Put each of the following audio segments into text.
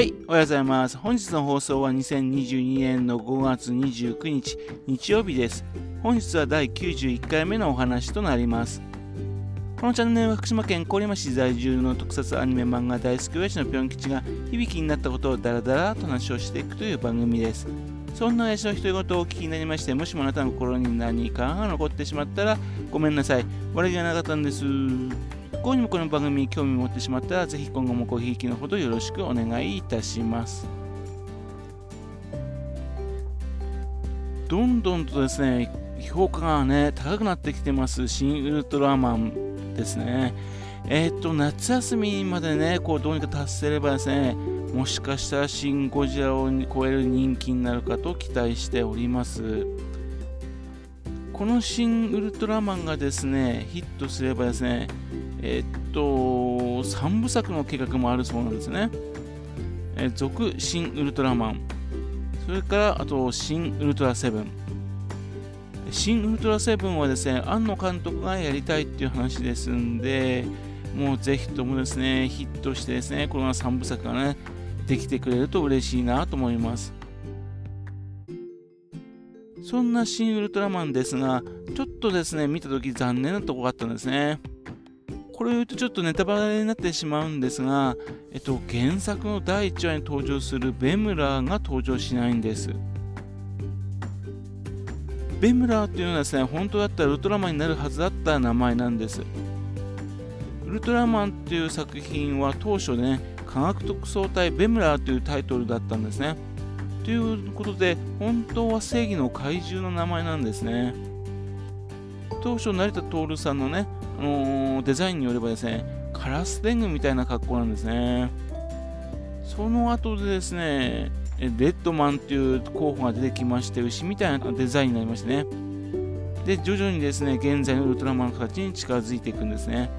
はい、おはようございます。本日の放送は2022年の5月29日、日曜日です。本日は第91回目のお話となります。このチャンネルは福島県郡山市在住の特撮アニメ漫画大好き親父のぴょん吉が響きになったことをダラダラと話をしていくという番組です。そんな親父の独り言をお聞きになりまして、もしもあなたの心に何かが残ってしまったらごめんなさい。悪気がなかったんです。こにもこの番組に興味を持ってしまったら、ぜひ今後もごひいきのほどよろしくお願いいたします。どんどんとですね、評価がね、高くなってきてます。新ウルトラマンですね。えーっと、夏休みまでね、こうどうにか達せればですね、もしかしたらシン・ゴジラを超える人気になるかと期待しております。この新ウルトラマンがですね、ヒットすればですね、えっと、3部作の計画もあるそうなんですね。えー続新ウルトラマン、それからあと新ウルトラセブン。新ウルトラセブンはですね、庵野監督がやりたいっていう話ですんで、もうぜひともですね、ヒットしてですね、この3部作がね、できてくれると嬉しいなと思います。そんな新ウルトラマンですが、ちょっとですね、見たとき残念なとこがあったんですね。これを言うとちょっとネタバレになってしまうんですが、えっと、原作の第1話に登場するベムラーが登場しないんです。ベムラーっていうのはですね、本当だったらウルトラマンになるはずだった名前なんです。ウルトラマンっていう作品は当初ね、科学特捜隊ベムラーというタイトルだったんですね。ということで、本当は正義の怪獣の名前なんですね。当初、成田徹さんのね、のデザインによればですね、カラスデングみたいな格好なんですね。その後でですね、レッドマンっていう候補が出てきまして、牛みたいなデザインになりましてね。で、徐々にですね、現在のウルトラマンの形に近づいていくんですね。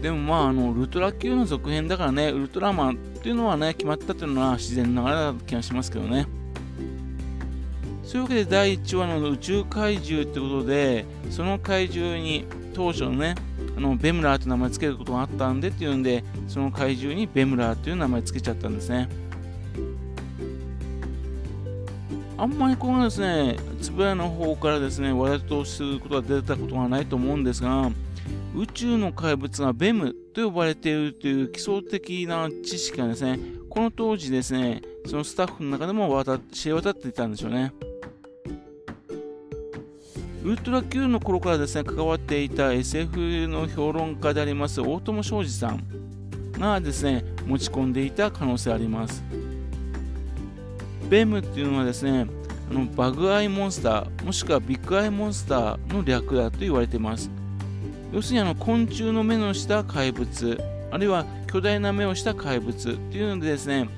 でもまあ、あの、ウルトラ Q の続編だからね、ウルトラマンっていうのはね、決まったっていうのは自然ながらだ気がしますけどね。そういうわけで第1話の宇宙怪獣ってことで、その怪獣に当初のね、あのベムラーって名前つけることがあったんでっていうんで、その怪獣にベムラーっていう名前つけちゃったんですね。あんまりこのですね、つぶやの方からですね、話題とすることが出たことがないと思うんですが、宇宙の怪物がベムと呼ばれているという基礎的な知識がですね、この当時ですね、そのスタッフの中でも渡知れ渡っていたんでしょうね。ウルトラ Q の頃からですね、関わっていた SF の評論家であります大友昌司さんがですね、持ち込んでいた可能性あります。ベムっていうのはですね、あのバグアイモンスター、もしくはビッグアイモンスターの略だと言われています。要するにあの昆虫の目のした怪物、あるいは巨大な目をした怪物っていうのでですね、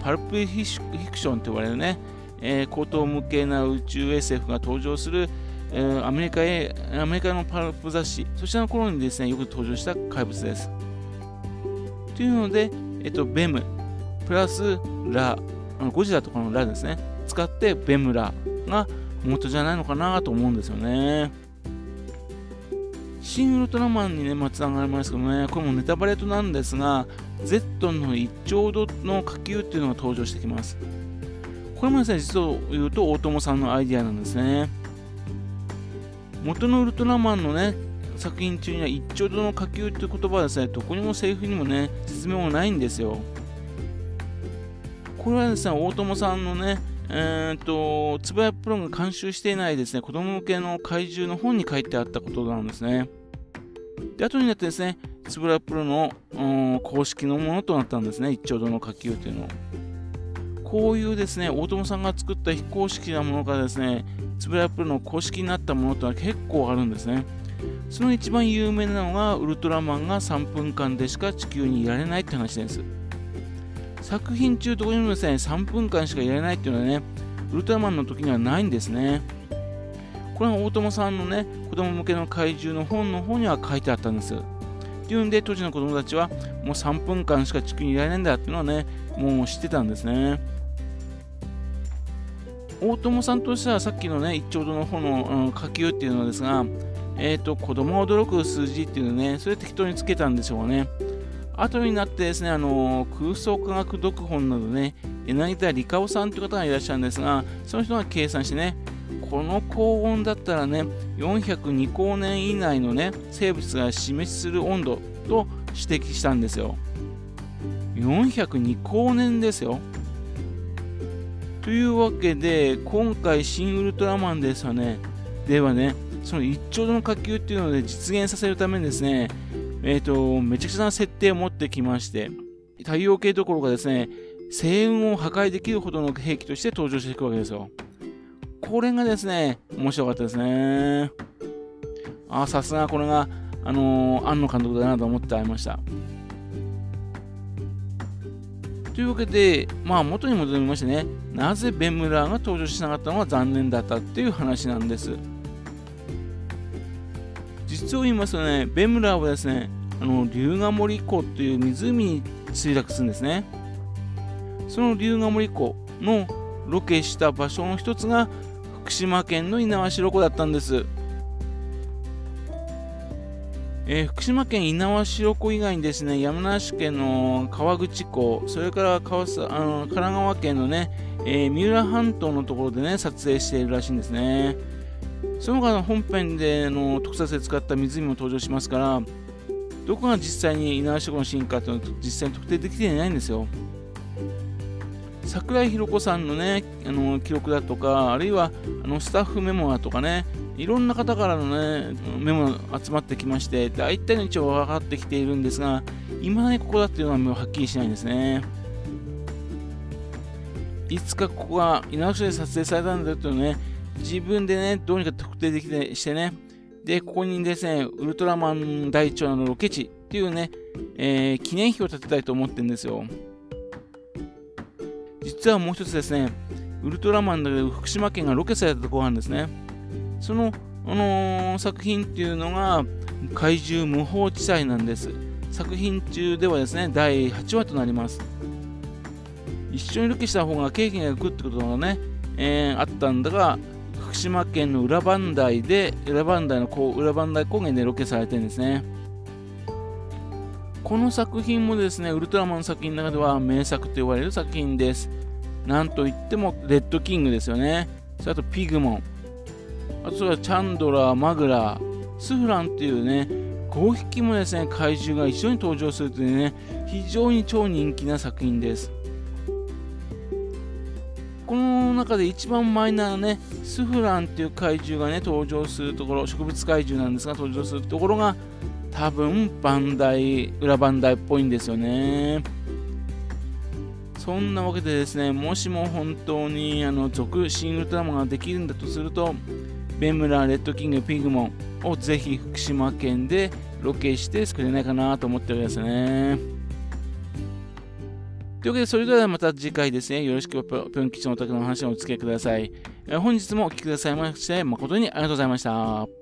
パルプフィクションと呼ばれるね、えー、高等無形な宇宙 SF が登場する、えー、アメリカへアメリカのパルプ雑誌、そちらの頃にですね、よく登場した怪物です。というので、えっと、ベム、プラスラ、あのゴジラとかのラですね、使ってベムラが元じゃないのかなと思うんですよね。新ウルトラマンにね、まあ、つながりますけどね、これもネタバレとなんですが、Z の1兆度の火球っていうのが登場してきます。これもですね、実を言うと大友さんのアイディアなんですね。元のウルトラマンのね、作品中には1兆度の火球っていう言葉はですね、どこにもセリフにもね、説明もないんですよ。これはですね、大友さんのね、えー、っと、つばやプロが監修していないですね、子供向けの怪獣の本に書いてあったことなんですね。で、後になってですね、つぶらプロの、公式のものとなったんですね、一丁度の火球というの。こういうですね、大友さんが作った非公式なものがですね、つぶらプロの公式になったものというのは結構あるんですね。その一番有名なのが、ウルトラマンが3分間でしか地球にいられないって話です。作品中どこにもですね、3分間しかいられないっていうのはね、ウルトラマンの時にはないんですね。これは大友さんのね、子供向けの怪獣の本の方には書いてあったんです。っていうんで、当時の子供たちは、もう3分間しか地球にいられないんだっていうのはね、もう知ってたんですね。大友さんとしては、さっきのね、一丁度の方の、うん、火球っていうのですが、えっ、ー、と、子供が驚く数字っていうのね、それ適当につけたんでしょうね。後になってですね、あの空想科学読本などね、柳田理香夫さんという方がいらっしゃるんですが、その人が計算してね、この高温だったらね、402光年以内のね、生物が死滅する温度と指摘したんですよ。402光年ですよ。というわけで、今回、新ウルトラマンですよね。ではね、その1兆度の火球っていうので実現させるためにですね、えっ、ー、と、めちゃくちゃな設定を持ってきまして、太陽系どころかですね、星雲を破壊できるほどの兵器として登場していくわけですよ。これがですね、面白かったですね。あ、さすがこれが、あのー、庵野監督だなと思って会いました。というわけで、まあ元に戻りましてね、なぜベムラーが登場しなかったのが残念だったっていう話なんです。実を言いますとね、ベムラーはですね、あの龍ヶ森湖っていう湖に墜落するんですね。その龍ヶ森湖のロケした場所の一つが福島県の猪苗代湖だったんです。えー、福島県猪苗代湖以外にですね山梨県の川口湖それから川あの神奈川県のね、えー、三浦半島のところでね撮影しているらしいんですね。その他の本編での特撮で使った湖も登場しますからどこが実際に猪苗代湖の進化というのは実際に特定できていないんですよ。桜井宏子さんのねあの記録だとかあるいはあのスタッフメモだとかねいろんな方からのねメモ集まってきまして大体の位置は分かってきているんですが今ねここだっていうのはもうはっきりしないんですね。いつかここが稲垣で撮影されたんだというのね自分でねどうにか特定できてしてね。でここにですねウルトラマン大長のロケ地っていうね、えー、記念碑を建てたいと思ってるんですよ。実はもう一つですねウルトラマンだけど福島県がロケされたところがあるんですね。その、あのー、作品っていうのが怪獣無法地帯なんです。作品中ではですね第8話となります。一緒にロケした方が経験が浮くってことがね、えー、あったんだが福島県の裏磐梯で裏磐梯の裏磐梯高原でロケされてるんですね。この作品もですねウルトラマンの作品の中では名作と言われる作品です。なんといってもレッドキングですよね。それあとピグモン。あとそれはチャンドラー、マグラー、スフランっていうね、5匹もですね、怪獣が一緒に登場するというね、非常に超人気な作品です。この中で一番マイナーなね、スフランっていう怪獣がね、登場するところ、植物怪獣なんですが、登場するところが、多分、バンダイ、裏バンダイっぽいんですよね。そんなわけでですね、もしも本当にあの続新ウルトラマができるんだとすると、ベムラー、レッドキング、ピグモンをぜひ福島県でロケして作れないかなと思っておりますね。というわけで、それではまた次回ですね、よろしくぴょん吉のお宅の話をお付けください。本日もお聴きくださいまして、誠にありがとうございました。